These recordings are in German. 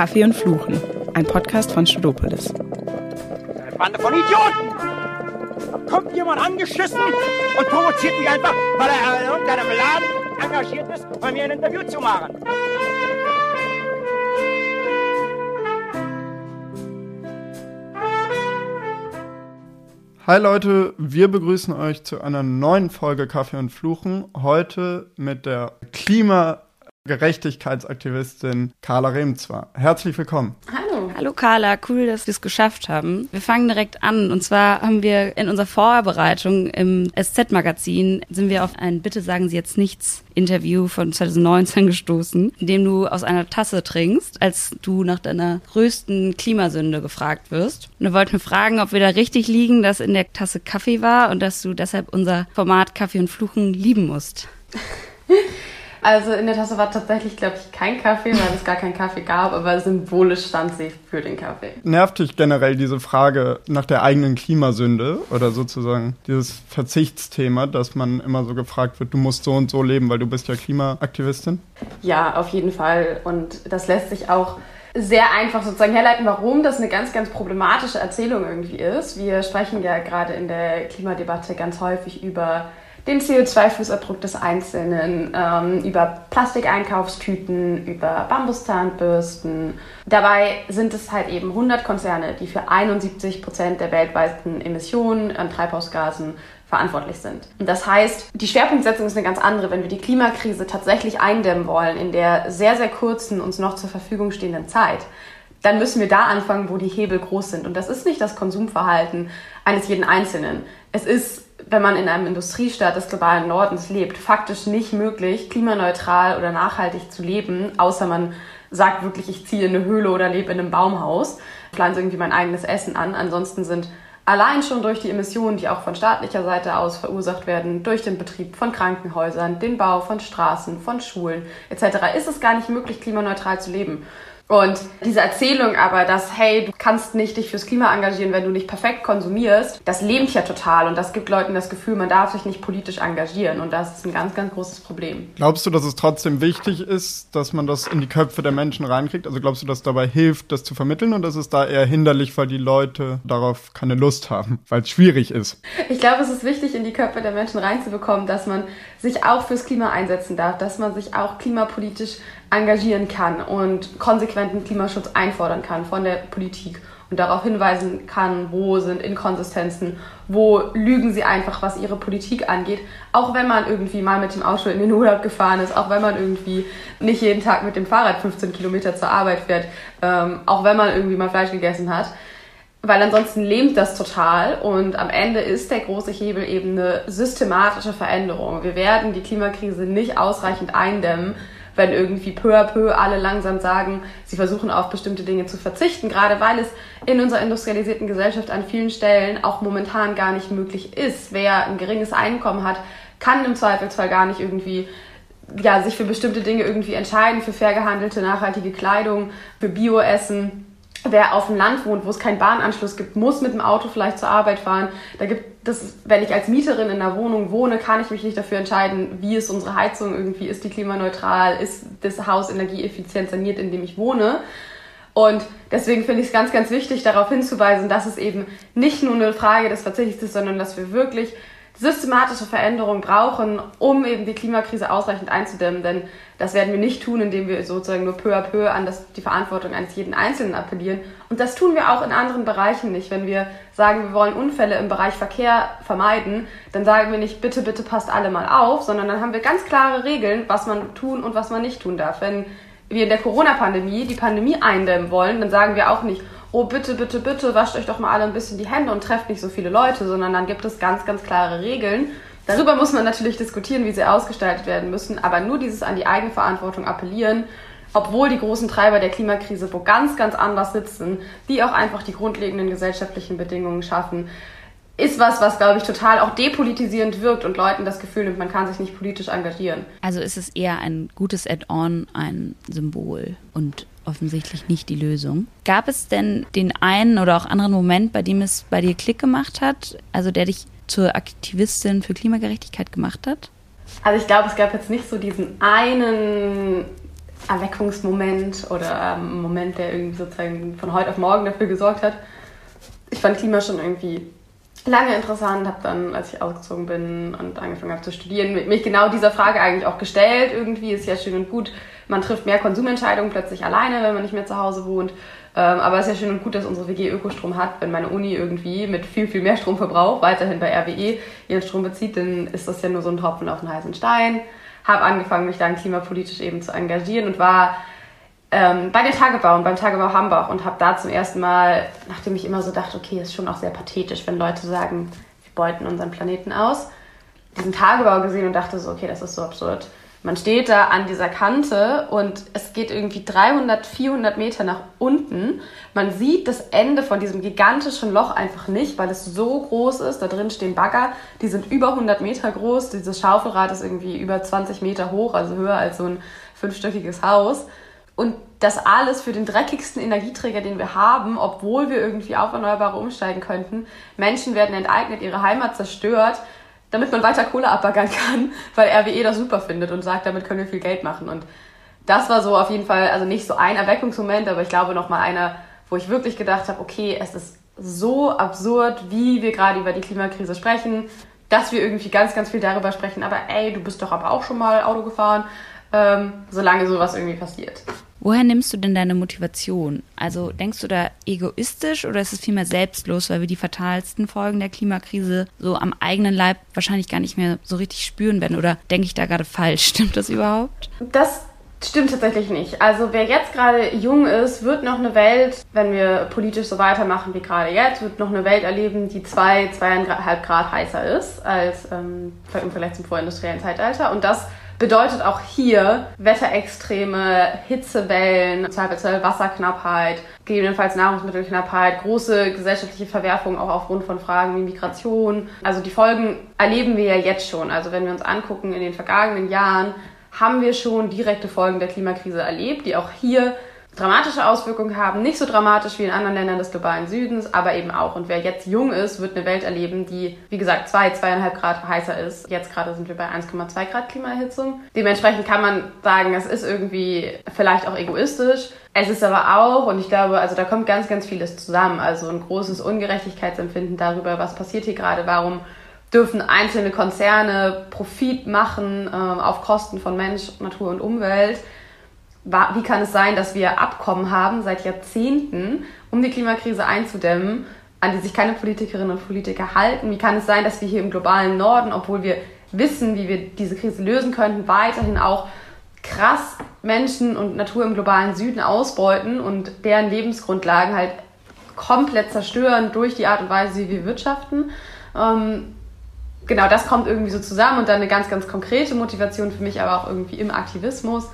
Kaffee und Fluchen, ein Podcast von Studopolis. Eine Bande von Idioten! Da kommt jemand angeschissen und provoziert mich einfach, weil er in irgendeinem Laden engagiert ist, bei mir ein Interview zu machen. Hi Leute, wir begrüßen euch zu einer neuen Folge Kaffee und Fluchen. Heute mit der Klimagerechtigkeitsaktivistin Carla Remzwa. Herzlich willkommen. Hallo. Hallo Carla, cool, dass wir es geschafft haben. Wir fangen direkt an. Und zwar haben wir in unserer Vorbereitung im SZ-Magazin sind wir auf ein Bitte sagen Sie jetzt nichts Interview von 2019 gestoßen, in dem du aus einer Tasse trinkst, als du nach deiner größten Klimasünde gefragt wirst. Und da wollten wir fragen, ob wir da richtig liegen, dass in der Tasse Kaffee war und dass du deshalb unser Format Kaffee und Fluchen lieben musst. Also in der Tasse war tatsächlich, glaube ich, kein Kaffee, weil es gar keinen Kaffee gab, aber symbolisch stand sie für den Kaffee. Nervt dich generell diese Frage nach der eigenen Klimasünde oder sozusagen dieses Verzichtsthema, dass man immer so gefragt wird, du musst so und so leben, weil du bist ja Klimaaktivistin? Ja, auf jeden Fall. Und das lässt sich auch sehr einfach sozusagen herleiten, warum das eine ganz, ganz problematische Erzählung irgendwie ist. Wir sprechen ja gerade in der Klimadebatte ganz häufig über den CO2-Fußabdruck des Einzelnen, ähm, über Plastikeinkaufstüten, über Bambuszahnbürsten. Dabei sind es halt eben 100 Konzerne, die für 71 Prozent der weltweiten Emissionen an Treibhausgasen verantwortlich sind. Und das heißt, die Schwerpunktsetzung ist eine ganz andere. Wenn wir die Klimakrise tatsächlich eindämmen wollen in der sehr, sehr kurzen uns noch zur Verfügung stehenden Zeit, dann müssen wir da anfangen, wo die Hebel groß sind. Und das ist nicht das Konsumverhalten eines jeden Einzelnen. Es ist wenn man in einem Industriestaat des globalen Nordens lebt, faktisch nicht möglich, klimaneutral oder nachhaltig zu leben, außer man sagt wirklich, ich ziehe in eine Höhle oder lebe in einem Baumhaus, pflanze irgendwie mein eigenes Essen an. Ansonsten sind allein schon durch die Emissionen, die auch von staatlicher Seite aus verursacht werden, durch den Betrieb von Krankenhäusern, den Bau von Straßen, von Schulen etc., ist es gar nicht möglich, klimaneutral zu leben. Und diese Erzählung aber, dass, hey, du kannst nicht dich fürs Klima engagieren, wenn du nicht perfekt konsumierst, das lähmt ja total und das gibt Leuten das Gefühl, man darf sich nicht politisch engagieren und das ist ein ganz, ganz großes Problem. Glaubst du, dass es trotzdem wichtig ist, dass man das in die Köpfe der Menschen reinkriegt? Also glaubst du, dass dabei hilft, das zu vermitteln oder ist es da eher hinderlich, weil die Leute darauf keine Lust haben, weil es schwierig ist? Ich glaube, es ist wichtig, in die Köpfe der Menschen reinzubekommen, dass man sich auch fürs Klima einsetzen darf, dass man sich auch klimapolitisch engagieren kann und konsequenten Klimaschutz einfordern kann von der Politik und darauf hinweisen kann, wo sind Inkonsistenzen, wo lügen sie einfach, was ihre Politik angeht. Auch wenn man irgendwie mal mit dem Auto in den Urlaub gefahren ist, auch wenn man irgendwie nicht jeden Tag mit dem Fahrrad 15 Kilometer zur Arbeit fährt, ähm, auch wenn man irgendwie mal Fleisch gegessen hat. Weil ansonsten lähmt das total und am Ende ist der große Hebel eben eine systematische Veränderung. Wir werden die Klimakrise nicht ausreichend eindämmen, wenn irgendwie peu à peu alle langsam sagen, sie versuchen auf bestimmte Dinge zu verzichten, gerade weil es in unserer industrialisierten Gesellschaft an vielen Stellen auch momentan gar nicht möglich ist. Wer ein geringes Einkommen hat, kann im Zweifelsfall gar nicht irgendwie ja, sich für bestimmte Dinge irgendwie entscheiden, für fair gehandelte, nachhaltige Kleidung, für Bioessen wer auf dem Land wohnt, wo es keinen Bahnanschluss gibt, muss mit dem Auto vielleicht zur Arbeit fahren. Da gibt das, wenn ich als Mieterin in einer Wohnung wohne, kann ich mich nicht dafür entscheiden, wie ist unsere Heizung irgendwie, ist die klimaneutral, ist das Haus energieeffizient saniert, in dem ich wohne. Und deswegen finde ich es ganz, ganz wichtig, darauf hinzuweisen, dass es eben nicht nur eine Frage des Verzichts ist, sondern dass wir wirklich systematische Veränderungen brauchen, um eben die Klimakrise ausreichend einzudämmen. Denn das werden wir nicht tun, indem wir sozusagen nur peu à peu an das, die Verantwortung eines jeden Einzelnen appellieren. Und das tun wir auch in anderen Bereichen nicht. Wenn wir sagen, wir wollen Unfälle im Bereich Verkehr vermeiden, dann sagen wir nicht, bitte, bitte passt alle mal auf, sondern dann haben wir ganz klare Regeln, was man tun und was man nicht tun darf. Wenn wir in der Corona-Pandemie die Pandemie eindämmen wollen, dann sagen wir auch nicht, oh bitte, bitte, bitte, wascht euch doch mal alle ein bisschen die Hände und trefft nicht so viele Leute, sondern dann gibt es ganz, ganz klare Regeln. Darüber muss man natürlich diskutieren, wie sie ausgestaltet werden müssen, aber nur dieses an die eigene Verantwortung appellieren, obwohl die großen Treiber der Klimakrise wo ganz, ganz anders sitzen, die auch einfach die grundlegenden gesellschaftlichen Bedingungen schaffen, ist was, was, glaube ich, total auch depolitisierend wirkt und Leuten das Gefühl nimmt, man kann sich nicht politisch engagieren. Also ist es eher ein gutes Add-on, ein Symbol und offensichtlich nicht die Lösung. Gab es denn den einen oder auch anderen Moment, bei dem es bei dir Klick gemacht hat, also der dich zur Aktivistin für Klimagerechtigkeit gemacht hat? Also ich glaube, es gab jetzt nicht so diesen einen Erweckungsmoment oder ähm, Moment, der irgendwie sozusagen von heute auf morgen dafür gesorgt hat. Ich fand Klima schon irgendwie lange interessant, habe dann, als ich ausgezogen bin und angefangen habe zu studieren, mich genau dieser Frage eigentlich auch gestellt. Irgendwie ist ja schön und gut, man trifft mehr Konsumentscheidungen plötzlich alleine, wenn man nicht mehr zu Hause wohnt. Ähm, aber es ist ja schön und gut, dass unsere WG Ökostrom hat. Wenn meine Uni irgendwie mit viel, viel mehr Stromverbrauch weiterhin bei RWE ihren Strom bezieht, dann ist das ja nur so ein Tropfen auf den heißen Stein. Habe angefangen, mich dann klimapolitisch eben zu engagieren und war ähm, bei den Tagebauen, beim Tagebau Hambach und habe da zum ersten Mal, nachdem ich immer so dachte, okay, ist schon auch sehr pathetisch, wenn Leute sagen, wir beuten unseren Planeten aus, diesen Tagebau gesehen und dachte so, okay, das ist so absurd. Man steht da an dieser Kante und es geht irgendwie 300, 400 Meter nach unten. Man sieht das Ende von diesem gigantischen Loch einfach nicht, weil es so groß ist. Da drin stehen Bagger, die sind über 100 Meter groß. Dieses Schaufelrad ist irgendwie über 20 Meter hoch, also höher als so ein fünfstöckiges Haus. Und das alles für den dreckigsten Energieträger, den wir haben, obwohl wir irgendwie auf Erneuerbare umsteigen könnten. Menschen werden enteignet, ihre Heimat zerstört damit man weiter Kohle abbaggern kann, weil RWE das super findet und sagt, damit können wir viel Geld machen. Und das war so auf jeden Fall, also nicht so ein Erweckungsmoment, aber ich glaube nochmal einer, wo ich wirklich gedacht habe, okay, es ist so absurd, wie wir gerade über die Klimakrise sprechen, dass wir irgendwie ganz, ganz viel darüber sprechen. Aber ey, du bist doch aber auch schon mal Auto gefahren, ähm, solange sowas irgendwie passiert. Woher nimmst du denn deine Motivation? Also denkst du da egoistisch oder ist es vielmehr selbstlos, weil wir die fatalsten Folgen der Klimakrise so am eigenen Leib wahrscheinlich gar nicht mehr so richtig spüren werden? Oder denke ich da gerade falsch? Stimmt das überhaupt? Das stimmt tatsächlich nicht. Also wer jetzt gerade jung ist, wird noch eine Welt, wenn wir politisch so weitermachen wie gerade jetzt, wird noch eine Welt erleben, die zwei, zweieinhalb Grad heißer ist als ähm, im Vergleich zum vorindustriellen Zeitalter. Und das bedeutet auch hier Wetterextreme, Hitzewellen, Zweifelsfall Wasserknappheit, gegebenenfalls Nahrungsmittelknappheit, große gesellschaftliche Verwerfungen auch aufgrund von Fragen wie Migration. Also die Folgen erleben wir ja jetzt schon. Also wenn wir uns angucken, in den vergangenen Jahren haben wir schon direkte Folgen der Klimakrise erlebt, die auch hier dramatische Auswirkungen haben. Nicht so dramatisch wie in anderen Ländern des globalen Südens, aber eben auch. Und wer jetzt jung ist, wird eine Welt erleben, die, wie gesagt, zwei, zweieinhalb Grad heißer ist. Jetzt gerade sind wir bei 1,2 Grad Klimaerhitzung. Dementsprechend kann man sagen, es ist irgendwie vielleicht auch egoistisch. Es ist aber auch, und ich glaube, also da kommt ganz, ganz vieles zusammen. Also ein großes Ungerechtigkeitsempfinden darüber, was passiert hier gerade, warum dürfen einzelne Konzerne Profit machen äh, auf Kosten von Mensch, Natur und Umwelt wie kann es sein, dass wir Abkommen haben seit Jahrzehnten, um die Klimakrise einzudämmen, an die sich keine Politikerinnen und Politiker halten? Wie kann es sein, dass wir hier im globalen Norden, obwohl wir wissen, wie wir diese Krise lösen könnten, weiterhin auch krass Menschen und Natur im globalen Süden ausbeuten und deren Lebensgrundlagen halt komplett zerstören durch die Art und Weise, wie wir wirtschaften? Ähm, genau, das kommt irgendwie so zusammen und dann eine ganz, ganz konkrete Motivation für mich, aber auch irgendwie im Aktivismus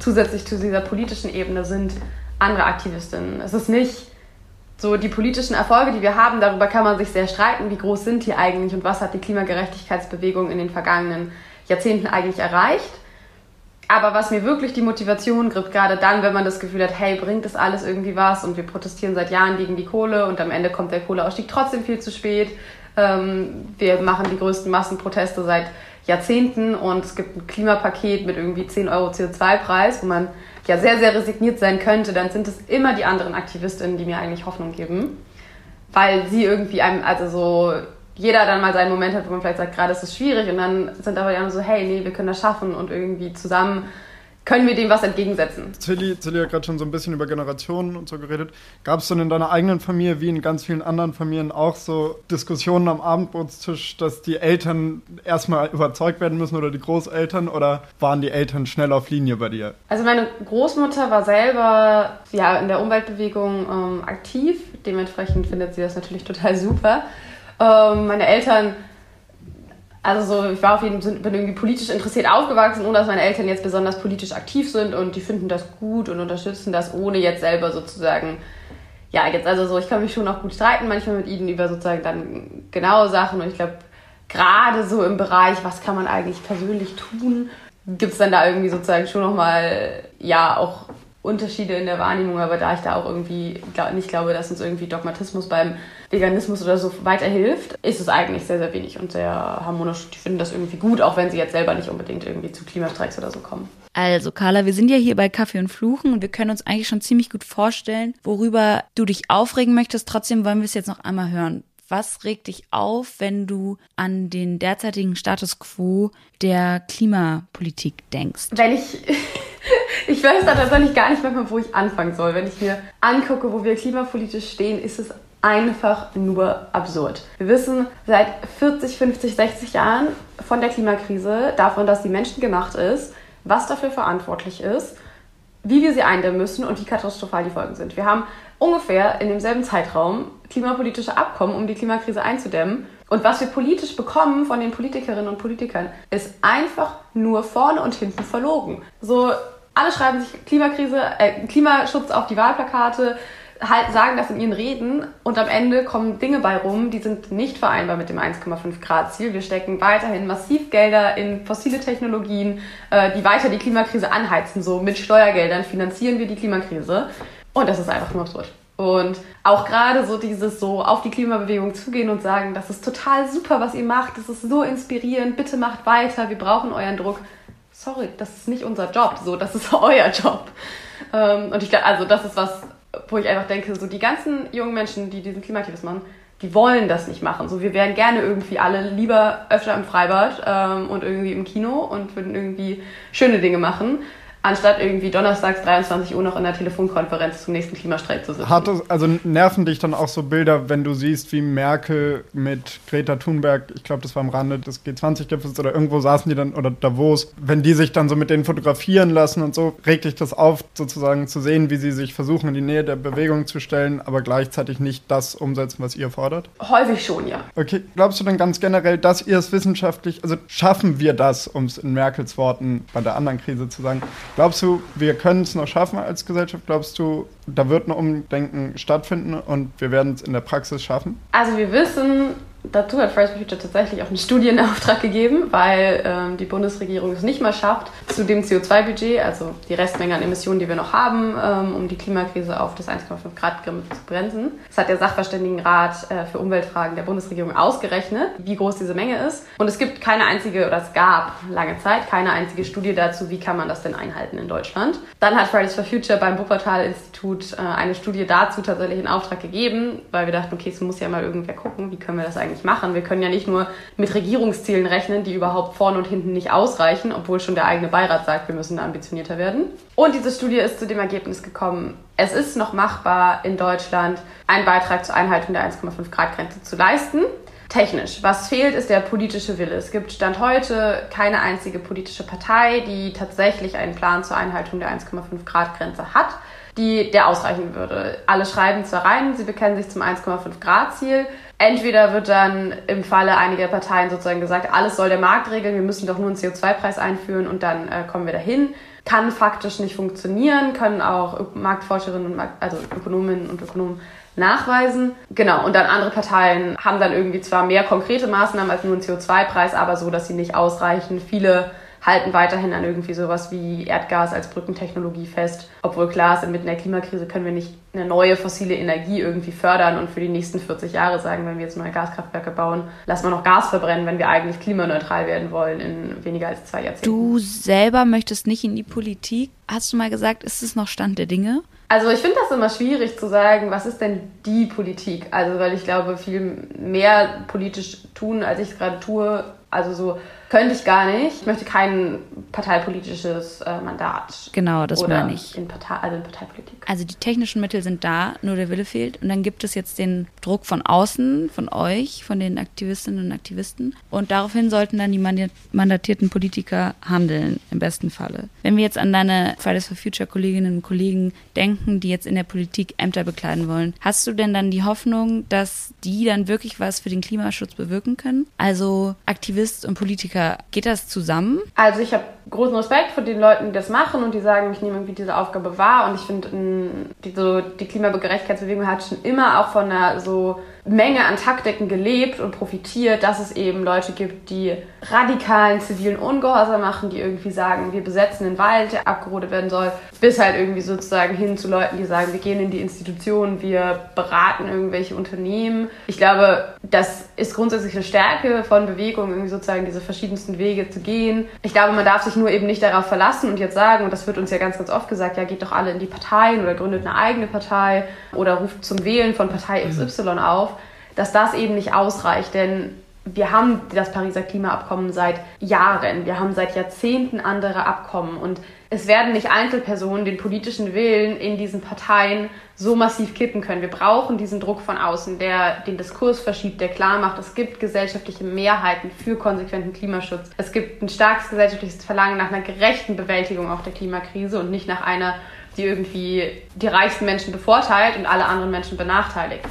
zusätzlich zu dieser politischen Ebene sind andere Aktivistinnen. Es ist nicht so die politischen Erfolge, die wir haben, darüber kann man sich sehr streiten, wie groß sind die eigentlich und was hat die Klimagerechtigkeitsbewegung in den vergangenen Jahrzehnten eigentlich erreicht. Aber was mir wirklich die Motivation gibt, gerade dann, wenn man das Gefühl hat, hey, bringt das alles irgendwie was und wir protestieren seit Jahren gegen die Kohle und am Ende kommt der Kohleausstieg trotzdem viel zu spät. Ähm, wir machen die größten Massenproteste seit Jahrzehnten und es gibt ein Klimapaket mit irgendwie 10 Euro CO2-Preis, wo man ja sehr, sehr resigniert sein könnte, dann sind es immer die anderen Aktivistinnen, die mir eigentlich Hoffnung geben. Weil sie irgendwie einem, also so, jeder dann mal seinen Moment hat, wo man vielleicht sagt, gerade ist es schwierig und dann sind aber die anderen so, hey, nee, wir können das schaffen und irgendwie zusammen können wir dem was entgegensetzen. Tilly, Tilly hat gerade schon so ein bisschen über Generationen und so geredet. Gab es denn in deiner eigenen Familie, wie in ganz vielen anderen Familien, auch so Diskussionen am Abendbrotstisch, dass die Eltern erstmal überzeugt werden müssen oder die Großeltern oder waren die Eltern schnell auf Linie bei dir? Also meine Großmutter war selber ja, in der Umweltbewegung ähm, aktiv. Dementsprechend findet sie das natürlich total super. Ähm, meine Eltern also so, ich war auf jeden Fall bin irgendwie politisch interessiert aufgewachsen, ohne dass meine Eltern jetzt besonders politisch aktiv sind und die finden das gut und unterstützen das, ohne jetzt selber sozusagen, ja, jetzt also so, ich kann mich schon auch gut streiten manchmal mit ihnen über sozusagen dann genaue Sachen und ich glaube, gerade so im Bereich, was kann man eigentlich persönlich tun, gibt es dann da irgendwie sozusagen schon nochmal, ja, auch Unterschiede in der Wahrnehmung, aber da ich da auch irgendwie nicht glaube, dass uns irgendwie Dogmatismus beim Veganismus oder so weiterhilft, ist es eigentlich sehr, sehr wenig und sehr harmonisch. Die finden das irgendwie gut, auch wenn sie jetzt selber nicht unbedingt irgendwie zu Klimastreiks oder so kommen. Also, Carla, wir sind ja hier bei Kaffee und Fluchen und wir können uns eigentlich schon ziemlich gut vorstellen, worüber du dich aufregen möchtest. Trotzdem wollen wir es jetzt noch einmal hören. Was regt dich auf, wenn du an den derzeitigen Status quo der Klimapolitik denkst? Wenn ich, ich weiß da tatsächlich gar nicht manchmal, wo ich anfangen soll. Wenn ich mir angucke, wo wir klimapolitisch stehen, ist es einfach nur absurd. Wir wissen seit 40, 50, 60 Jahren von der Klimakrise, davon, dass die Menschen gemacht ist, was dafür verantwortlich ist, wie wir sie eindämmen müssen und wie katastrophal die Folgen sind. Wir haben ungefähr in demselben Zeitraum klimapolitische Abkommen, um die Klimakrise einzudämmen. Und was wir politisch bekommen von den Politikerinnen und Politikern, ist einfach nur vorne und hinten verlogen. So, alle schreiben sich Klimakrise, äh, Klimaschutz auf die Wahlplakate, halt, sagen das in ihren Reden und am Ende kommen Dinge bei rum, die sind nicht vereinbar mit dem 1,5 Grad Ziel. Wir stecken weiterhin massiv Gelder in fossile Technologien, äh, die weiter die Klimakrise anheizen. So mit Steuergeldern finanzieren wir die Klimakrise. Und das ist einfach nur absurd. Und auch gerade so dieses so auf die Klimabewegung zugehen und sagen, das ist total super, was ihr macht, das ist so inspirierend, bitte macht weiter, wir brauchen euren Druck. Sorry, das ist nicht unser Job, so, das ist euer Job. Ähm, und ich glaube, also das ist was, wo ich einfach denke, so die ganzen jungen Menschen, die diesen Klimaaktivismus machen, die wollen das nicht machen. So, wir wären gerne irgendwie alle lieber öfter im Freibad ähm, und irgendwie im Kino und würden irgendwie schöne Dinge machen anstatt irgendwie donnerstags 23 Uhr noch in der Telefonkonferenz zum nächsten Klimastreik zu sitzen. Hat es, also nerven dich dann auch so Bilder, wenn du siehst, wie Merkel mit Greta Thunberg, ich glaube, das war am Rande des G20-Gipfels oder irgendwo saßen die dann, oder Davos, wenn die sich dann so mit denen fotografieren lassen und so, regt dich das auf, sozusagen zu sehen, wie sie sich versuchen, in die Nähe der Bewegung zu stellen, aber gleichzeitig nicht das umsetzen, was ihr fordert? Häufig schon, ja. Okay, glaubst du dann ganz generell, dass ihr es wissenschaftlich, also schaffen wir das, um es in Merkels Worten bei der anderen Krise zu sagen, Glaubst du, wir können es noch schaffen als Gesellschaft? Glaubst du, da wird ein Umdenken stattfinden und wir werden es in der Praxis schaffen? Also wir wissen, Dazu hat Fridays for Future tatsächlich auch einen Studienauftrag gegeben, weil ähm, die Bundesregierung es nicht mal schafft, zu dem CO2-Budget, also die Restmenge an Emissionen, die wir noch haben, ähm, um die Klimakrise auf das 1,5 Grad zu bremsen. Das hat der Sachverständigenrat äh, für Umweltfragen der Bundesregierung ausgerechnet, wie groß diese Menge ist. Und es gibt keine einzige, oder es gab lange Zeit keine einzige Studie dazu, wie kann man das denn einhalten in Deutschland. Dann hat Fridays for Future beim Wuppertal-Institut äh, eine Studie dazu tatsächlich in Auftrag gegeben, weil wir dachten, okay, es muss ja mal irgendwer gucken, wie können wir das eigentlich eigentlich machen? Wir können ja nicht nur mit Regierungszielen rechnen, die überhaupt vorne und hinten nicht ausreichen, obwohl schon der eigene Beirat sagt, wir müssen ambitionierter werden. Und diese Studie ist zu dem Ergebnis gekommen, es ist noch machbar in Deutschland, einen Beitrag zur Einhaltung der 1,5 Grad Grenze zu leisten. Technisch. Was fehlt, ist der politische Wille. Es gibt Stand heute keine einzige politische Partei, die tatsächlich einen Plan zur Einhaltung der 1,5 Grad Grenze hat die, der ausreichen würde. Alle schreiben zwar rein, sie bekennen sich zum 1,5 Grad Ziel. Entweder wird dann im Falle einiger Parteien sozusagen gesagt, alles soll der Markt regeln, wir müssen doch nur einen CO2-Preis einführen und dann äh, kommen wir dahin. Kann faktisch nicht funktionieren, können auch Marktforscherinnen und Markt, also Ökonominnen und Ökonomen nachweisen. Genau, und dann andere Parteien haben dann irgendwie zwar mehr konkrete Maßnahmen als nur einen CO2-Preis, aber so, dass sie nicht ausreichen. Viele halten weiterhin an irgendwie sowas wie Erdgas als Brückentechnologie fest. Obwohl klar ist, inmitten der Klimakrise können wir nicht eine neue fossile Energie irgendwie fördern und für die nächsten 40 Jahre sagen, wenn wir jetzt neue Gaskraftwerke bauen, lassen wir noch Gas verbrennen, wenn wir eigentlich klimaneutral werden wollen in weniger als zwei Jahrzehnten. Du selber möchtest nicht in die Politik. Hast du mal gesagt, ist es noch Stand der Dinge? Also ich finde das immer schwierig zu sagen, was ist denn die Politik? Also weil ich glaube, viel mehr politisch tun, als ich es gerade tue. Also so könnte ich gar nicht. Ich möchte kein parteipolitisches äh, Mandat. Genau, das oder meine ich. In Partei, also in Parteipolitik. Also die technischen Mittel sind da, nur der Wille fehlt. Und dann gibt es jetzt den Druck von außen, von euch, von den Aktivistinnen und Aktivisten. Und daraufhin sollten dann die mandatierten Politiker handeln, im besten Falle. Wenn wir jetzt an deine Fridays for Future Kolleginnen und Kollegen denken, die jetzt in der Politik Ämter bekleiden wollen, hast du denn dann die Hoffnung, dass die dann wirklich was für den Klimaschutz bewirken können? Also Aktivist und Politiker Monika, geht das zusammen? Also ich habe großen Respekt vor den Leuten, die das machen und die sagen, ich nehme irgendwie diese Aufgabe wahr und ich finde, die, so, die Klimagerechtigkeitsbewegung hat schon immer auch von einer so Menge an Taktiken gelebt und profitiert, dass es eben Leute gibt, die radikalen zivilen Ungehorsam machen, die irgendwie sagen, wir besetzen den Wald, der abgerodet werden soll, bis halt irgendwie sozusagen hin zu Leuten, die sagen, wir gehen in die Institutionen, wir beraten irgendwelche Unternehmen. Ich glaube, das ist grundsätzlich eine Stärke von Bewegungen, irgendwie sozusagen diese verschiedensten Wege zu gehen. Ich glaube, man darf sich nur eben nicht darauf verlassen und jetzt sagen, und das wird uns ja ganz, ganz oft gesagt, ja, geht doch alle in die Parteien oder gründet eine eigene Partei oder ruft zum Wählen von Partei XY auf dass das eben nicht ausreicht, denn wir haben das Pariser Klimaabkommen seit Jahren, wir haben seit Jahrzehnten andere Abkommen und es werden nicht Einzelpersonen den politischen Willen in diesen Parteien so massiv kippen können. Wir brauchen diesen Druck von außen, der den Diskurs verschiebt, der klar macht, es gibt gesellschaftliche Mehrheiten für konsequenten Klimaschutz. Es gibt ein starkes gesellschaftliches Verlangen nach einer gerechten Bewältigung auch der Klimakrise und nicht nach einer, die irgendwie die reichsten Menschen bevorteilt und alle anderen Menschen benachteiligt.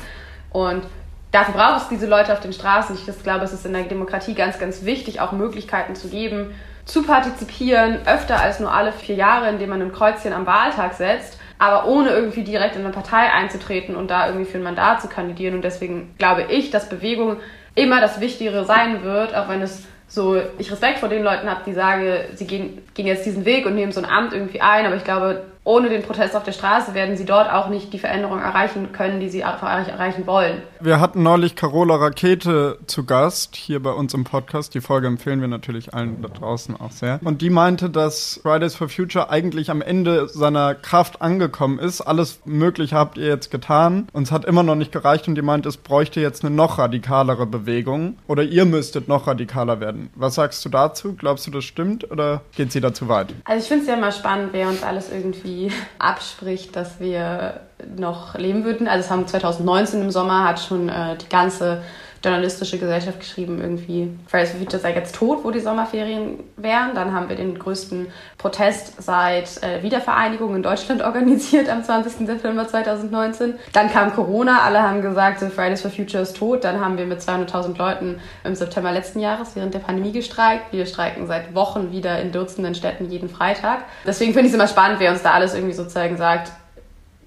Und dafür braucht es diese Leute auf den Straßen. Ich glaube, es ist in der Demokratie ganz, ganz wichtig, auch Möglichkeiten zu geben, zu partizipieren, öfter als nur alle vier Jahre, indem man ein Kreuzchen am Wahltag setzt, aber ohne irgendwie direkt in eine Partei einzutreten und da irgendwie für ein Mandat zu kandidieren. Und deswegen glaube ich, dass Bewegung immer das Wichtigere sein wird, auch wenn es so, ich Respekt vor den Leuten habe, die sagen, sie gehen, gehen jetzt diesen Weg und nehmen so ein Amt irgendwie ein, aber ich glaube, ohne den Protest auf der Straße werden sie dort auch nicht die Veränderung erreichen können, die sie erreichen wollen. Wir hatten neulich Carola Rakete zu Gast hier bei uns im Podcast. Die Folge empfehlen wir natürlich allen da draußen auch sehr. Und die meinte, dass Fridays for Future eigentlich am Ende seiner Kraft angekommen ist. Alles Mögliche habt ihr jetzt getan. Uns hat immer noch nicht gereicht und die meint, es bräuchte jetzt eine noch radikalere Bewegung. Oder ihr müsstet noch radikaler werden. Was sagst du dazu? Glaubst du, das stimmt oder geht sie da zu weit? Also ich finde es ja immer spannend, wer uns alles irgendwie abspricht, dass wir noch leben würden. Also es haben 2019 im Sommer hat schon äh, die ganze journalistische Gesellschaft geschrieben, irgendwie Fridays for Future sei jetzt tot, wo die Sommerferien wären. Dann haben wir den größten Protest seit äh, Wiedervereinigung in Deutschland organisiert am 20. September 2019. Dann kam Corona, alle haben gesagt, Fridays for Future ist tot. Dann haben wir mit 200.000 Leuten im September letzten Jahres während der Pandemie gestreikt. Wir streiken seit Wochen wieder in Dutzenden Städten jeden Freitag. Deswegen finde ich es immer spannend, wer uns da alles irgendwie sozusagen sagt,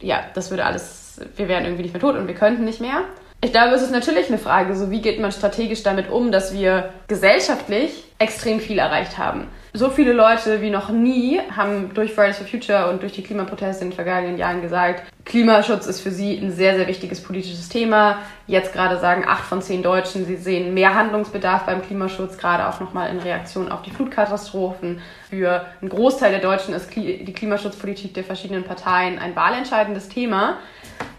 ja, das würde alles, wir wären irgendwie nicht mehr tot und wir könnten nicht mehr. Ich glaube, es ist natürlich eine Frage, so wie geht man strategisch damit um, dass wir gesellschaftlich extrem viel erreicht haben. So viele Leute wie noch nie haben durch Fridays for Future und durch die Klimaproteste in den vergangenen Jahren gesagt, Klimaschutz ist für sie ein sehr, sehr wichtiges politisches Thema. Jetzt gerade sagen acht von zehn Deutschen, sie sehen mehr Handlungsbedarf beim Klimaschutz, gerade auch nochmal in Reaktion auf die Flutkatastrophen. Für einen Großteil der Deutschen ist die Klimaschutzpolitik der verschiedenen Parteien ein wahlentscheidendes Thema.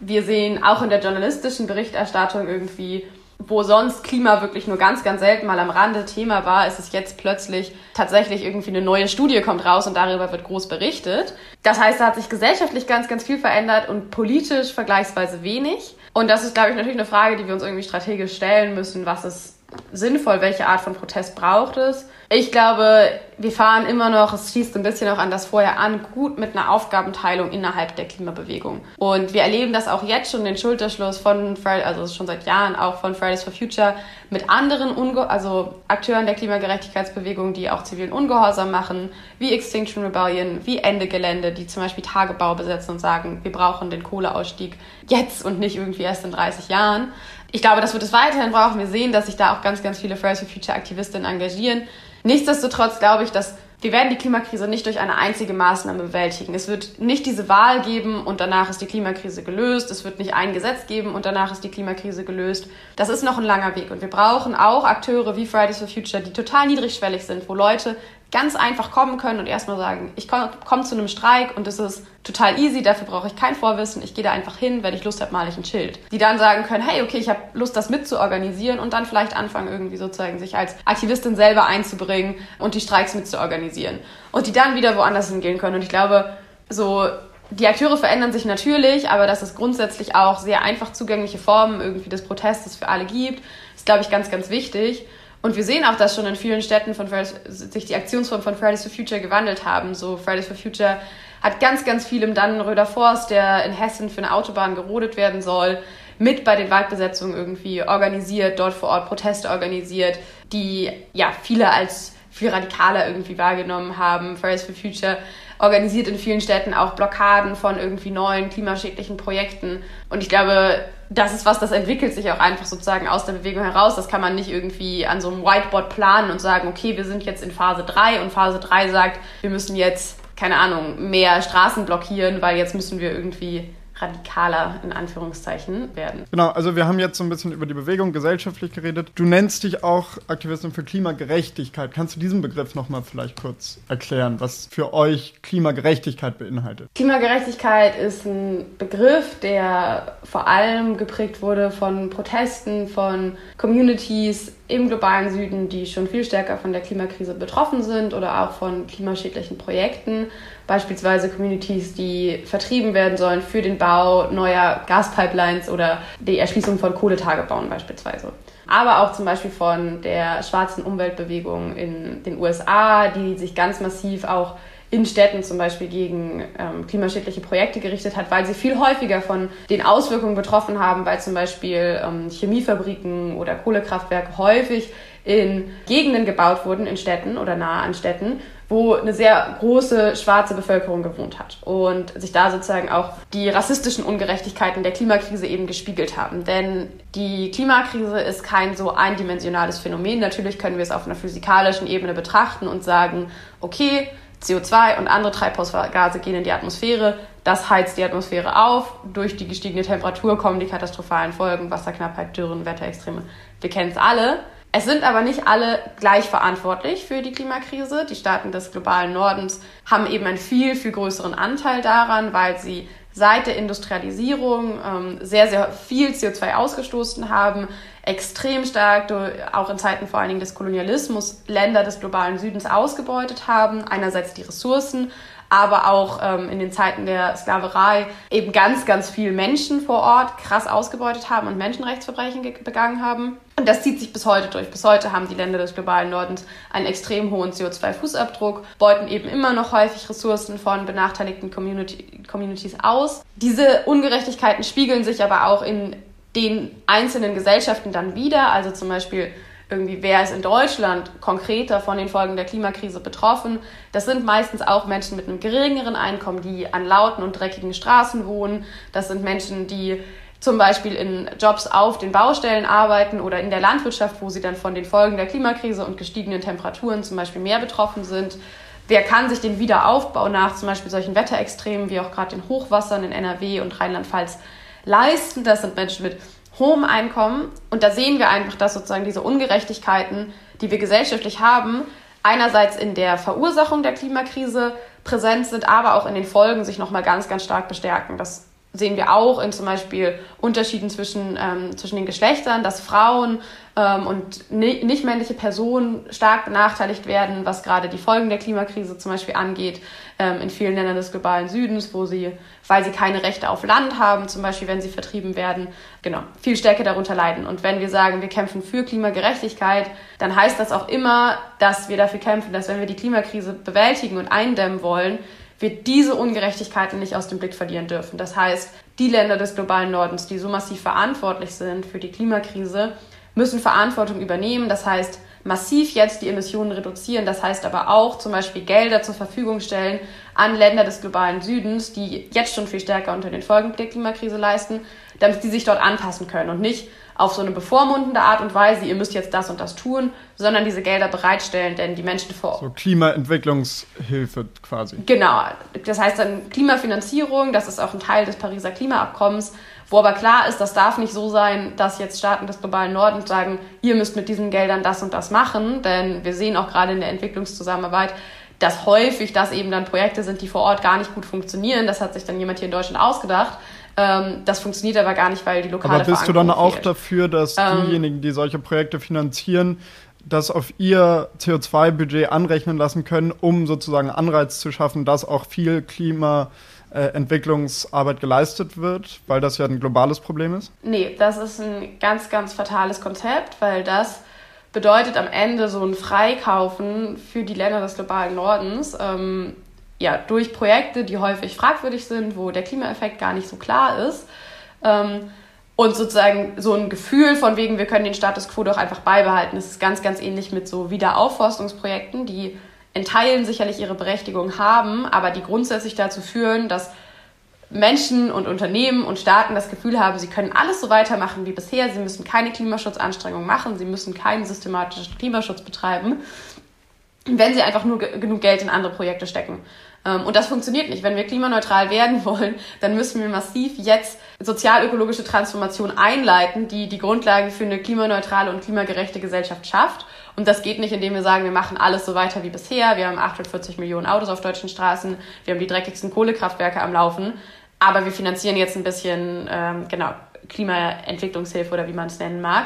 Wir sehen auch in der journalistischen Berichterstattung irgendwie wo sonst Klima wirklich nur ganz, ganz selten mal am Rande Thema war, ist es jetzt plötzlich tatsächlich irgendwie eine neue Studie kommt raus und darüber wird groß berichtet. Das heißt, da hat sich gesellschaftlich ganz, ganz viel verändert und politisch vergleichsweise wenig. Und das ist, glaube ich, natürlich eine Frage, die wir uns irgendwie strategisch stellen müssen. Was ist sinnvoll? Welche Art von Protest braucht es? Ich glaube, wir fahren immer noch, es schießt ein bisschen auch an das vorher an, gut mit einer Aufgabenteilung innerhalb der Klimabewegung. Und wir erleben das auch jetzt schon, den Schulterschluss von, also schon seit Jahren auch von Fridays for Future mit anderen, Unge also Akteuren der Klimagerechtigkeitsbewegung, die auch zivilen Ungehorsam machen, wie Extinction Rebellion, wie Ende Gelände, die zum Beispiel Tagebau besetzen und sagen, wir brauchen den Kohleausstieg jetzt und nicht irgendwie erst in 30 Jahren ich glaube, das wird es weiterhin brauchen. Wir sehen, dass sich da auch ganz, ganz viele Fridays for Future Aktivistinnen engagieren. Nichtsdestotrotz glaube ich, dass wir werden die Klimakrise nicht durch eine einzige Maßnahme bewältigen. Es wird nicht diese Wahl geben und danach ist die Klimakrise gelöst. Es wird nicht ein Gesetz geben und danach ist die Klimakrise gelöst. Das ist noch ein langer Weg und wir brauchen auch Akteure wie Fridays for Future, die total niedrigschwellig sind, wo Leute ganz einfach kommen können und erstmal sagen, ich komme komm zu einem Streik und es ist total easy, dafür brauche ich kein Vorwissen, ich gehe da einfach hin, wenn ich Lust habe, male ich ein Schild. Die dann sagen können, hey, okay, ich habe Lust, das mitzuorganisieren und dann vielleicht anfangen, irgendwie sozusagen sich als Aktivistin selber einzubringen und die Streiks mitzuorganisieren. Und die dann wieder woanders hingehen können. Und ich glaube, so die Akteure verändern sich natürlich, aber dass es grundsätzlich auch sehr einfach zugängliche Formen irgendwie des Protestes für alle gibt, ist, glaube ich, ganz, ganz wichtig. Und wir sehen auch, dass schon in vielen Städten von Fridays, sich die Aktionsformen von Fridays for Future gewandelt haben. So Fridays for Future hat ganz, ganz viel im Dannenröder Forst, der in Hessen für eine Autobahn gerodet werden soll, mit bei den Waldbesetzungen irgendwie organisiert, dort vor Ort Proteste organisiert, die ja viele als viel radikaler irgendwie wahrgenommen haben. Fridays for Future organisiert in vielen Städten auch Blockaden von irgendwie neuen klimaschädlichen Projekten. Und ich glaube, das ist was, das entwickelt sich auch einfach sozusagen aus der Bewegung heraus. Das kann man nicht irgendwie an so einem Whiteboard planen und sagen, okay, wir sind jetzt in Phase 3 und Phase 3 sagt, wir müssen jetzt, keine Ahnung, mehr Straßen blockieren, weil jetzt müssen wir irgendwie radikaler in Anführungszeichen werden. Genau, also wir haben jetzt so ein bisschen über die Bewegung gesellschaftlich geredet. Du nennst dich auch Aktivistin für Klimagerechtigkeit. Kannst du diesen Begriff nochmal vielleicht kurz erklären, was für euch Klimagerechtigkeit beinhaltet? Klimagerechtigkeit ist ein Begriff, der vor allem geprägt wurde von Protesten, von Communities im globalen Süden, die schon viel stärker von der Klimakrise betroffen sind oder auch von klimaschädlichen Projekten beispielsweise Communities, die vertrieben werden sollen für den Bau neuer Gaspipelines oder die Erschließung von Kohletagebauen beispielsweise. Aber auch zum Beispiel von der schwarzen Umweltbewegung in den USA, die sich ganz massiv auch in Städten zum Beispiel gegen ähm, klimaschädliche Projekte gerichtet hat, weil sie viel häufiger von den Auswirkungen betroffen haben, weil zum Beispiel ähm, Chemiefabriken oder Kohlekraftwerke häufig in Gegenden gebaut wurden, in Städten oder nahe an Städten, wo eine sehr große schwarze Bevölkerung gewohnt hat und sich da sozusagen auch die rassistischen Ungerechtigkeiten der Klimakrise eben gespiegelt haben. Denn die Klimakrise ist kein so eindimensionales Phänomen. Natürlich können wir es auf einer physikalischen Ebene betrachten und sagen, okay, CO2 und andere Treibhausgase gehen in die Atmosphäre, das heizt die Atmosphäre auf, durch die gestiegene Temperatur kommen die katastrophalen Folgen, Wasserknappheit, Dürren, Wetterextreme. Wir kennen es alle. Es sind aber nicht alle gleich verantwortlich für die Klimakrise. Die Staaten des globalen Nordens haben eben einen viel, viel größeren Anteil daran, weil sie seit der Industrialisierung ähm, sehr, sehr viel CO2 ausgestoßen haben, extrem stark, auch in Zeiten vor allen Dingen des Kolonialismus, Länder des globalen Südens ausgebeutet haben. Einerseits die Ressourcen, aber auch ähm, in den Zeiten der Sklaverei eben ganz, ganz viele Menschen vor Ort krass ausgebeutet haben und Menschenrechtsverbrechen begangen haben. Und das zieht sich bis heute durch. Bis heute haben die Länder des globalen Nordens einen extrem hohen CO2-Fußabdruck, beuten eben immer noch häufig Ressourcen von benachteiligten Community Communities aus. Diese Ungerechtigkeiten spiegeln sich aber auch in den einzelnen Gesellschaften dann wieder. Also zum Beispiel irgendwie, wer ist in Deutschland konkreter von den Folgen der Klimakrise betroffen. Das sind meistens auch Menschen mit einem geringeren Einkommen, die an lauten und dreckigen Straßen wohnen. Das sind Menschen, die zum Beispiel in Jobs auf den Baustellen arbeiten oder in der Landwirtschaft, wo sie dann von den Folgen der Klimakrise und gestiegenen Temperaturen zum Beispiel mehr betroffen sind. Wer kann sich den Wiederaufbau nach zum Beispiel solchen Wetterextremen wie auch gerade den Hochwassern in NRW und Rheinland-Pfalz leisten? Das sind Menschen mit hohem Einkommen. Und da sehen wir einfach, dass sozusagen diese Ungerechtigkeiten, die wir gesellschaftlich haben, einerseits in der Verursachung der Klimakrise präsent sind, aber auch in den Folgen sich nochmal ganz, ganz stark bestärken. Das sehen wir auch in zum Beispiel Unterschieden zwischen, ähm, zwischen den Geschlechtern, dass Frauen ähm, und nicht männliche Personen stark benachteiligt werden, was gerade die Folgen der Klimakrise zum Beispiel angeht, ähm, in vielen Ländern des globalen Südens, wo sie, weil sie keine Rechte auf Land haben, zum Beispiel wenn sie vertrieben werden, genau, viel stärker darunter leiden. Und wenn wir sagen, wir kämpfen für Klimagerechtigkeit, dann heißt das auch immer, dass wir dafür kämpfen, dass wenn wir die Klimakrise bewältigen und eindämmen wollen, wir diese Ungerechtigkeiten nicht aus dem Blick verlieren dürfen. Das heißt, die Länder des globalen Nordens, die so massiv verantwortlich sind für die Klimakrise, müssen Verantwortung übernehmen. Das heißt, massiv jetzt die Emissionen reduzieren. Das heißt aber auch zum Beispiel Gelder zur Verfügung stellen an Länder des globalen Südens, die jetzt schon viel stärker unter den Folgen der Klimakrise leisten, damit sie sich dort anpassen können und nicht auf so eine bevormundende Art und Weise, ihr müsst jetzt das und das tun, sondern diese Gelder bereitstellen, denn die Menschen vor Ort. So Klimaentwicklungshilfe quasi. Genau. Das heißt dann Klimafinanzierung, das ist auch ein Teil des Pariser Klimaabkommens, wo aber klar ist, das darf nicht so sein, dass jetzt Staaten des globalen Nordens sagen, ihr müsst mit diesen Geldern das und das machen, denn wir sehen auch gerade in der Entwicklungszusammenarbeit, dass häufig das eben dann Projekte sind, die vor Ort gar nicht gut funktionieren. Das hat sich dann jemand hier in Deutschland ausgedacht. Ähm, das funktioniert aber gar nicht, weil die lokale Aber bist du dann auch fehlt. dafür, dass ähm, diejenigen, die solche Projekte finanzieren, das auf ihr CO2-Budget anrechnen lassen können, um sozusagen Anreiz zu schaffen, dass auch viel Klimaentwicklungsarbeit geleistet wird, weil das ja ein globales Problem ist? Nee, das ist ein ganz, ganz fatales Konzept, weil das bedeutet am Ende so ein Freikaufen für die Länder des globalen Nordens. Ähm, ja, durch Projekte, die häufig fragwürdig sind, wo der Klimaeffekt gar nicht so klar ist. Ähm, Und sozusagen so ein Gefühl von wegen, wir können den Status quo doch einfach beibehalten. Das ist ganz, ganz ähnlich mit so Wiederaufforstungsprojekten, die in Teilen sicherlich ihre Berechtigung haben, aber die grundsätzlich dazu führen, dass Menschen und Unternehmen und Staaten das Gefühl haben, sie können alles so weitermachen wie bisher, sie müssen keine Klimaschutzanstrengungen machen, sie müssen keinen systematischen Klimaschutz betreiben, wenn sie einfach nur genug Geld in andere Projekte stecken. Ähm, und das funktioniert nicht. Wenn wir klimaneutral werden wollen, dann müssen wir massiv jetzt sozialökologische Transformation einleiten, die die Grundlage für eine klimaneutrale und klimagerechte Gesellschaft schafft. Und das geht nicht, indem wir sagen, wir machen alles so weiter wie bisher. Wir haben 840 Millionen Autos auf deutschen Straßen. Wir haben die dreckigsten Kohlekraftwerke am Laufen. Aber wir finanzieren jetzt ein bisschen, ähm, genau, Klimaentwicklungshilfe oder wie man es nennen mag.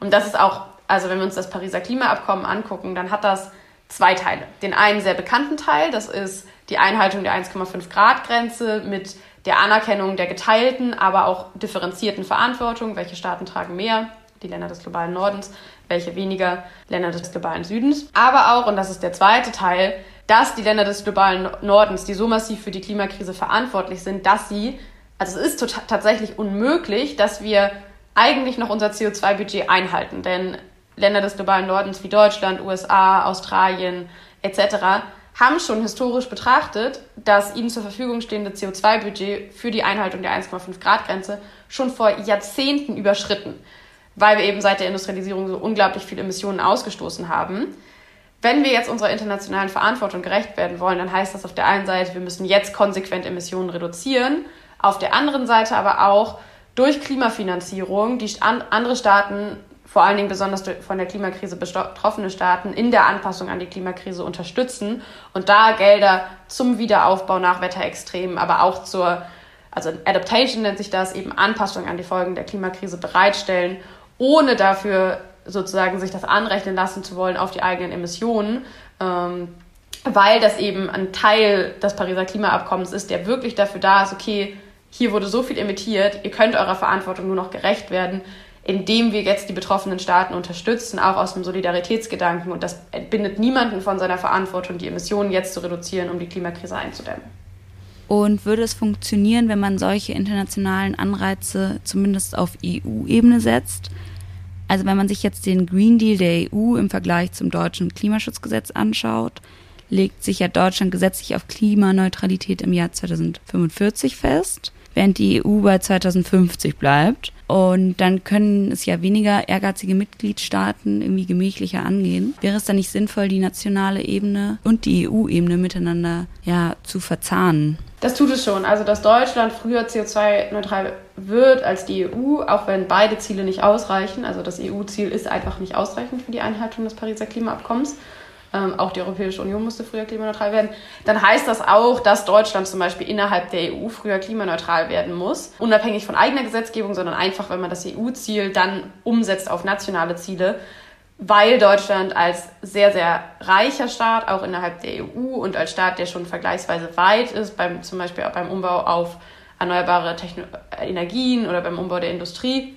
Und das ist auch, also wenn wir uns das Pariser Klimaabkommen angucken, dann hat das zwei Teile. Den einen sehr bekannten Teil, das ist die Einhaltung der 1,5 Grad Grenze mit der Anerkennung der geteilten, aber auch differenzierten Verantwortung. Welche Staaten tragen mehr? Die Länder des globalen Nordens, welche weniger Länder des globalen Südens. Aber auch, und das ist der zweite Teil, dass die Länder des globalen Nordens, die so massiv für die Klimakrise verantwortlich sind, dass sie, also es ist tota-, tatsächlich unmöglich, dass wir eigentlich noch unser CO2-Budget einhalten. Denn Länder des globalen Nordens wie Deutschland, USA, Australien etc. haben schon historisch betrachtet, das ihnen zur Verfügung stehende CO2-Budget für die Einhaltung der 1,5 Grad Grenze schon vor Jahrzehnten überschritten, weil wir eben seit der Industrialisierung so unglaublich viele Emissionen ausgestoßen haben. Wenn wir jetzt unserer internationalen Verantwortung gerecht werden wollen, dann heißt das auf der einen Seite, wir müssen jetzt konsequent Emissionen reduzieren, auf der anderen Seite aber auch durch Klimafinanzierung die andere Staaten vor allen Dingen besonders von der Klimakrise betroffene Staaten in der Anpassung an die Klimakrise unterstützen und da Gelder zum Wiederaufbau nach Wetterextremen, aber auch zur, also Adaptation nennt sich das, eben Anpassung an die Folgen der Klimakrise bereitstellen, ohne dafür sozusagen sich das anrechnen lassen zu wollen auf die eigenen Emissionen. Ähm, weil das eben ein Teil des Pariser Klimaabkommens ist, der wirklich dafür da ist, okay, hier wurde so viel emittiert, ihr könnt eurer Verantwortung nur noch gerecht werden, indem wir jetzt die betroffenen Staaten unterstützen, auch aus dem Solidaritätsgedanken. Und das entbindet niemanden von seiner Verantwortung, die Emissionen jetzt zu reduzieren, um die Klimakrise einzudämmen. Und würde es funktionieren, wenn man solche internationalen Anreize zumindest auf EU-Ebene setzt? Also wenn man sich jetzt den Green Deal der EU im Vergleich zum deutschen Klimaschutzgesetz anschaut, legt sich ja Deutschland gesetzlich auf Klimaneutralität im Jahr 2045 fest während die EU bei 2050 bleibt. Und dann können es ja weniger ehrgeizige Mitgliedstaaten irgendwie gemächlicher angehen. Wäre es dann nicht sinnvoll, die nationale Ebene und die EU-Ebene miteinander ja zu verzahnen? Das tut es schon. Also, dass Deutschland früher CO2-neutral wird als die EU, auch wenn beide Ziele nicht ausreichen. Also, das EU-Ziel ist einfach nicht ausreichend für die Einhaltung des Pariser Klimaabkommens ähm, auch die Europäische Union musste früher klimaneutral werden, dann heißt das auch, dass Deutschland zum Beispiel innerhalb der EU früher klimaneutral werden muss, unabhängig von eigener Gesetzgebung, sondern einfach, wenn man das EU-Ziel dann umsetzt auf nationale Ziele, weil Deutschland als sehr, sehr reicher Staat, auch innerhalb der EU und als Staat, der schon vergleichsweise weit ist, beim, zum Beispiel auch beim Umbau auf erneuerbare Techno Energien oder beim Umbau der Industrie,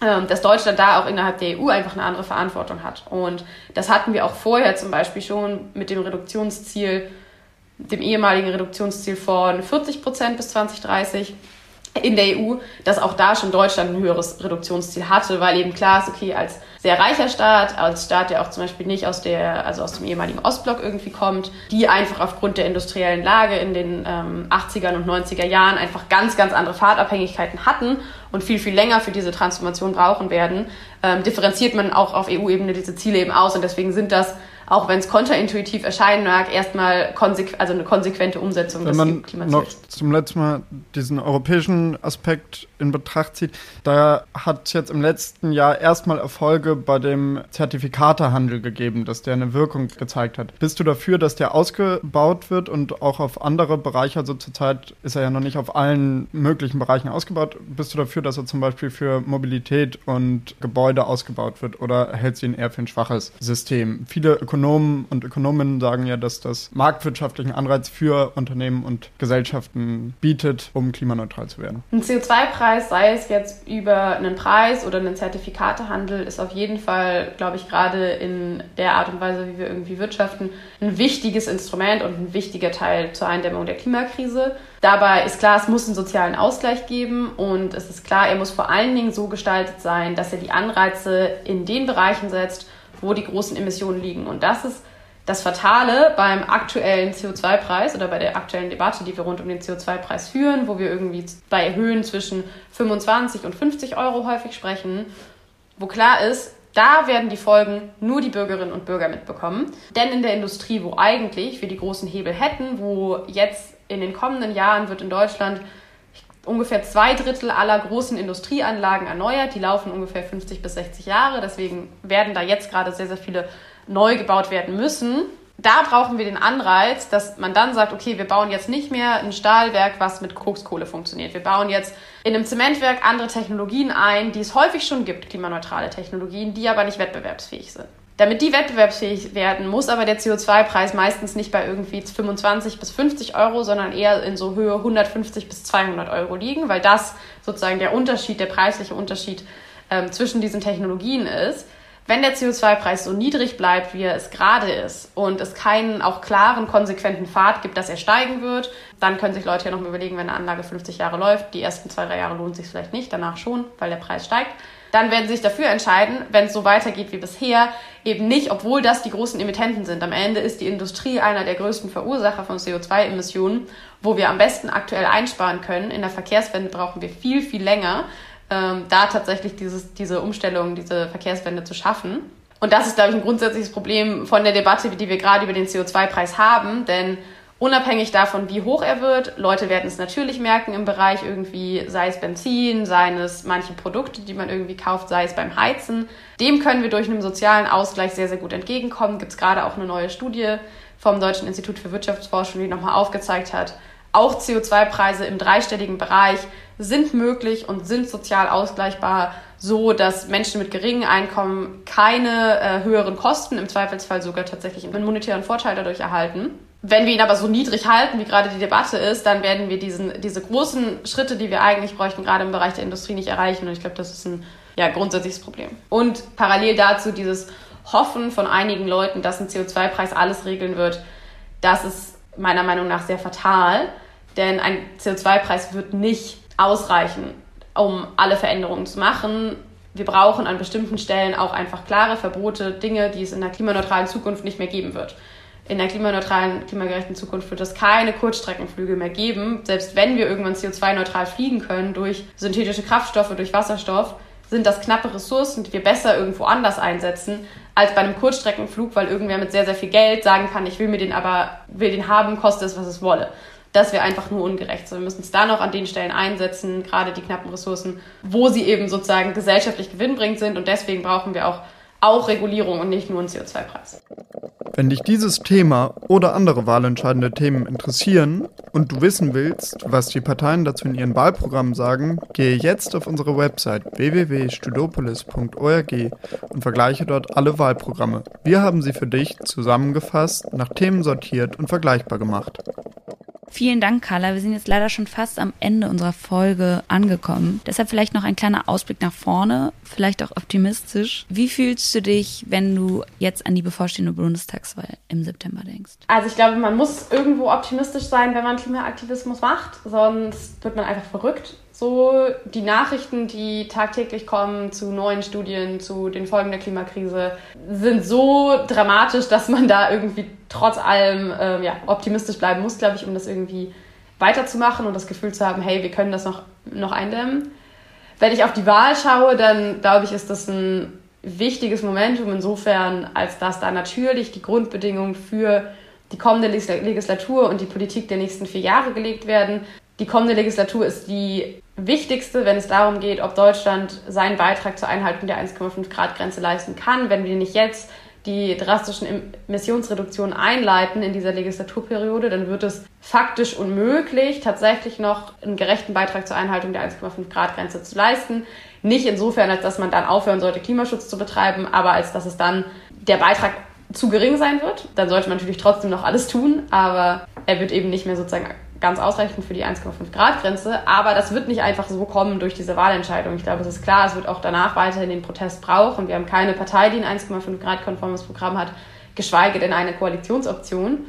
dass Deutschland da auch innerhalb der EU einfach eine andere Verantwortung hat. Und das hatten wir auch vorher zum Beispiel schon mit dem Reduktionsziel, dem ehemaligen Reduktionsziel von 40 Prozent bis 2030 in der EU, dass auch da schon Deutschland ein höheres Reduktionsziel hatte, weil eben klar ist, okay, als sehr reicher Staat, als Staat, der auch zum Beispiel nicht aus der, also aus dem ehemaligen Ostblock irgendwie kommt, die einfach aufgrund der industriellen Lage in den ähm, 80er und 90er Jahren einfach ganz, ganz andere Fahrtabhängigkeiten hatten und viel, viel länger für diese Transformation brauchen werden, ähm, differenziert man auch auf EU-Ebene diese Ziele eben aus und deswegen sind das auch wenn es kontraintuitiv erscheinen mag, erstmal also eine konsequente Umsetzung wenn des man noch zum letzten Mal diesen europäischen Aspekt in Betracht zieht, da hat es jetzt im letzten Jahr erstmal Erfolge bei dem Zertifikatehandel gegeben, dass der eine Wirkung gezeigt hat. Bist du dafür, dass der ausgebaut wird und auch auf andere Bereiche, also zurzeit ist er ja noch nicht auf allen möglichen Bereichen ausgebaut, bist du dafür, dass er zum Beispiel für Mobilität und Gebäude ausgebaut wird oder hältst du ihn eher für ein schwaches System? Viele Ökonomen Ökonomen und Ökonominnen sagen ja, dass das marktwirtschaftlichen Anreiz für Unternehmen und Gesellschaften bietet, um klimaneutral zu werden. Ein CO2-Preis, sei es jetzt über einen Preis oder einen Zertifikatehandel, ist auf jeden Fall, glaube ich, gerade in der Art und Weise, wie wir irgendwie wirtschaften, ein wichtiges Instrument und ein wichtiger Teil zur Eindämmung der Klimakrise. Dabei ist klar, es muss einen sozialen Ausgleich geben und es ist klar, er muss vor allen Dingen so gestaltet sein, dass er die Anreize in den Bereichen setzt, wo die großen Emissionen liegen. Und das ist das Fatale beim aktuellen CO2-Preis oder bei der aktuellen Debatte, die wir rund um den CO2-Preis führen, wo wir irgendwie bei Höhen zwischen 25 und 50 Euro häufig sprechen, wo klar ist, da werden die Folgen nur die Bürgerinnen und Bürger mitbekommen. Denn in der Industrie, wo eigentlich wir die großen Hebel hätten, wo jetzt in den kommenden Jahren wird in Deutschland ungefähr zwei Drittel aller großen Industrieanlagen erneuert. Die laufen ungefähr 50 bis 60 Jahre. Deswegen werden da jetzt gerade sehr, sehr viele neu gebaut werden müssen. Da brauchen wir den Anreiz, dass man dann sagt, okay, wir bauen jetzt nicht mehr ein Stahlwerk, was mit Kokskohle funktioniert. Wir bauen jetzt in einem Zementwerk andere Technologien ein, die es häufig schon gibt, klimaneutrale Technologien, die aber nicht wettbewerbsfähig sind. Damit die wettbewerbsfähig werden, muss aber der CO2-Preis meistens nicht bei irgendwie 25 bis 50 Euro, sondern eher in so Höhe 150 bis 200 Euro liegen, weil das sozusagen der Unterschied, der preisliche Unterschied ähm, zwischen diesen Technologien ist. Wenn der CO2-Preis so niedrig bleibt, wie er es gerade ist und es keinen auch klaren, konsequenten Pfad gibt, dass er steigen wird, dann können sich Leute ja noch mal überlegen, wenn eine Anlage 50 Jahre läuft, die ersten zwei, drei Jahre lohnt sich vielleicht nicht, danach schon, weil der Preis steigt dann werden sie sich dafür entscheiden, wenn es so weitergeht wie bisher, eben nicht, obwohl das die großen Emittenten sind. Am Ende ist die Industrie einer der größten Verursacher von CO2-Emissionen, wo wir am besten aktuell einsparen können. In der Verkehrswende brauchen wir viel, viel länger, ähm, da tatsächlich dieses, diese Umstellung, diese Verkehrswende zu schaffen. Und das ist, glaube ich, ein grundsätzliches Problem von der Debatte, die wir gerade über den CO2-Preis haben, denn Unabhängig davon, wie hoch er wird, Leute werden es natürlich merken im Bereich irgendwie, sei es Benzin, sei es manche Produkte, die man irgendwie kauft, sei es beim Heizen. Dem können wir durch einen sozialen Ausgleich sehr, sehr gut entgegenkommen. Gibt es gerade auch eine neue Studie vom Deutschen Institut für Wirtschaftsforschung, die nochmal aufgezeigt hat, auch CO2-Preise im dreistelligen Bereich sind möglich und sind sozial ausgleichbar, so dass Menschen mit geringen Einkommen keine äh, höheren Kosten, im Zweifelsfall sogar tatsächlich einen monetären Vorteil dadurch erhalten. Wenn wir ihn aber so niedrig halten, wie gerade die Debatte ist, dann werden wir diesen, diese großen Schritte, die wir eigentlich bräuchten, gerade im Bereich der Industrie nicht erreichen. Und ich glaube, das ist ein ja, grundsätzliches Problem. Und parallel dazu dieses Hoffen von einigen Leuten, dass ein CO2-Preis alles regeln wird, das ist meiner Meinung nach sehr fatal. Denn ein CO2-Preis wird nicht ausreichen, um alle Veränderungen zu machen. Wir brauchen an bestimmten Stellen auch einfach klare Verbote, Dinge, die es in der klimaneutralen Zukunft nicht mehr geben wird in der klimaneutralen, klimagerechten Zukunft wird es keine Kurzstreckenflüge mehr geben. Selbst wenn wir irgendwann CO2-neutral fliegen können durch synthetische Kraftstoffe, durch Wasserstoff, sind das knappe Ressourcen, die wir besser irgendwo anders einsetzen, als bei einem Kurzstreckenflug, weil irgendwer mit sehr, sehr viel Geld sagen kann, ich will mir den aber, will den haben, koste es, was es wolle. Das wäre einfach nur ungerecht. So, wir müssen es da noch an den Stellen einsetzen, gerade die knappen Ressourcen, wo sie eben sozusagen gesellschaftlich gewinnbringend sind. Und deswegen brauchen wir auch auch Regulierung und nicht nur einen CO2-Preis. Wenn dich dieses Thema oder andere wahlentscheidende Themen interessieren und du wissen willst, was die Parteien dazu in ihren Wahlprogrammen sagen, gehe jetzt auf unsere Website www.studopolis.org und vergleiche dort alle Wahlprogramme. Wir haben sie für dich zusammengefasst, nach Themen sortiert und vergleichbar gemacht. Vielen Dank, Carla. Wir sind jetzt leider schon fast am Ende unserer Folge angekommen. Deshalb vielleicht noch ein kleiner Ausblick nach vorne, vielleicht auch optimistisch. Wie fühlst du dich, wenn du jetzt an die bevorstehende Bundestagswahl im September denkst? Also ich glaube, man muss irgendwo optimistisch sein, wenn man Klimaaktivismus macht, sonst wird man einfach verrückt so die Nachrichten, die tagtäglich kommen zu neuen Studien, zu den Folgen der Klimakrise, sind so dramatisch, dass man da irgendwie trotz allem äh, ja, optimistisch bleiben muss, glaube ich, um das irgendwie weiterzumachen und das Gefühl zu haben, hey, wir können das noch, noch eindämmen. Wenn ich auf die Wahl schaue, dann glaube ich, ist das ein wichtiges Momentum insofern, als dass da natürlich die Grundbedingungen für die kommende Legislatur und die Politik der nächsten vier Jahre gelegt werden. Die kommende Legislatur ist die wichtigste, wenn es darum geht, ob Deutschland seinen Beitrag zur Einhaltung der 1,5 Grad Grenze leisten kann. Wenn wir nicht jetzt die drastischen Emissionsreduktionen einleiten in dieser Legislaturperiode, dann wird es faktisch unmöglich, tatsächlich noch einen gerechten Beitrag zur Einhaltung der 1,5 Grad Grenze zu leisten. Nicht insofern, als dass man dann aufhören sollte, Klimaschutz zu betreiben, aber als dass es dann der Beitrag zu gering sein wird. Dann sollte man natürlich trotzdem noch alles tun, aber er wird eben nicht mehr sozusagen ganz ausreichend für die 1,5 Grad Grenze. Aber das wird nicht einfach so kommen durch diese Wahlentscheidung. Ich glaube, es ist klar, es wird auch danach weiterhin den Protest brauchen. Wir haben keine Partei, die ein 1,5 Grad konformes Programm hat, geschweige denn eine Koalitionsoption.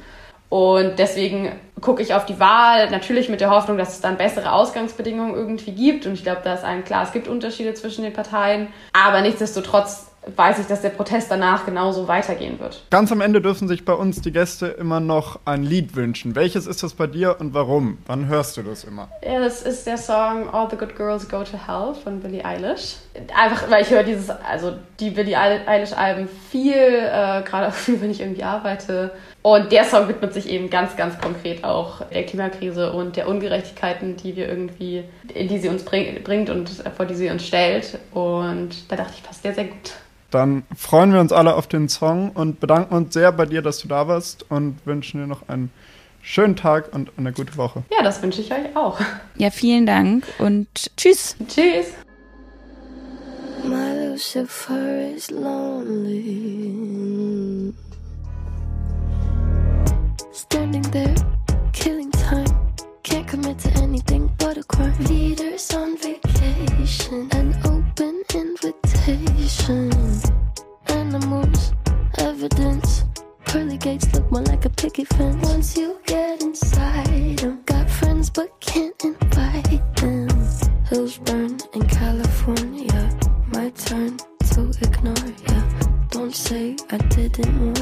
Und deswegen gucke ich auf die Wahl natürlich mit der Hoffnung, dass es dann bessere Ausgangsbedingungen irgendwie gibt. Und ich glaube, da ist ein klar, es gibt Unterschiede zwischen den Parteien. Aber nichtsdestotrotz weiß ich, dass der Protest danach genauso weitergehen wird. Ganz am Ende dürfen sich bei uns die Gäste immer noch ein Lied wünschen. Welches ist das bei dir und warum? Wann hörst du das immer? Ja, das ist der Song All the Good Girls Go to Hell von Billie Eilish. Einfach, weil ich höre dieses, also die Billie Eilish-Alben viel, äh, gerade auch viel, wenn ich irgendwie arbeite. Und der Song widmet sich eben ganz, ganz konkret auch der Klimakrise und der Ungerechtigkeiten, die wir irgendwie, in die sie uns bringt und vor die sie uns stellt. Und da dachte ich, passt der sehr gut. Dann freuen wir uns alle auf den Song und bedanken uns sehr bei dir, dass du da warst und wünschen dir noch einen schönen Tag und eine gute Woche. Ja, das wünsche ich euch auch. Ja, vielen Dank und tschüss. Tschüss. My Lucifer is lonely. Standing there, killing time. To anything but a crime. Leaders on vacation, an open invitation. Animals, evidence. Pearly gates look more like a picket fence. Once you get inside them, got friends but can't invite them. Hills burn in California. My turn to ignore ya. Don't say I didn't warn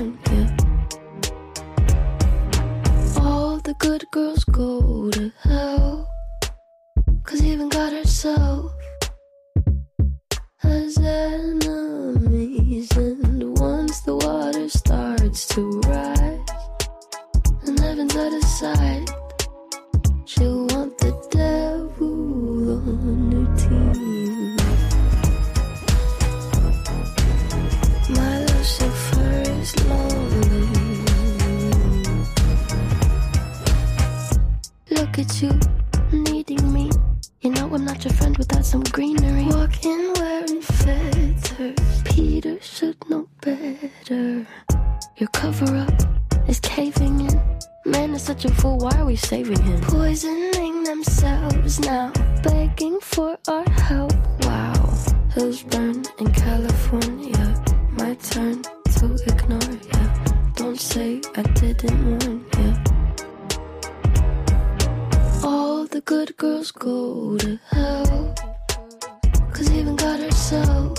Hills burn in California. My turn to ignore ya. Don't say I didn't warn ya. All the good girls go to hell. Cause even God herself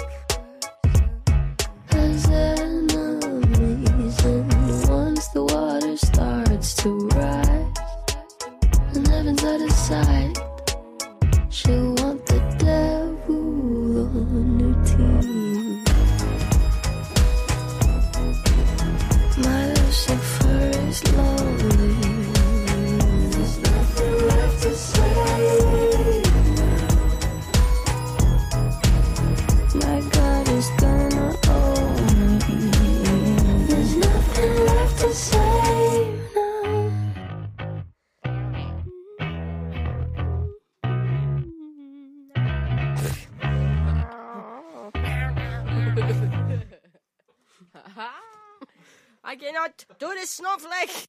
snowflake.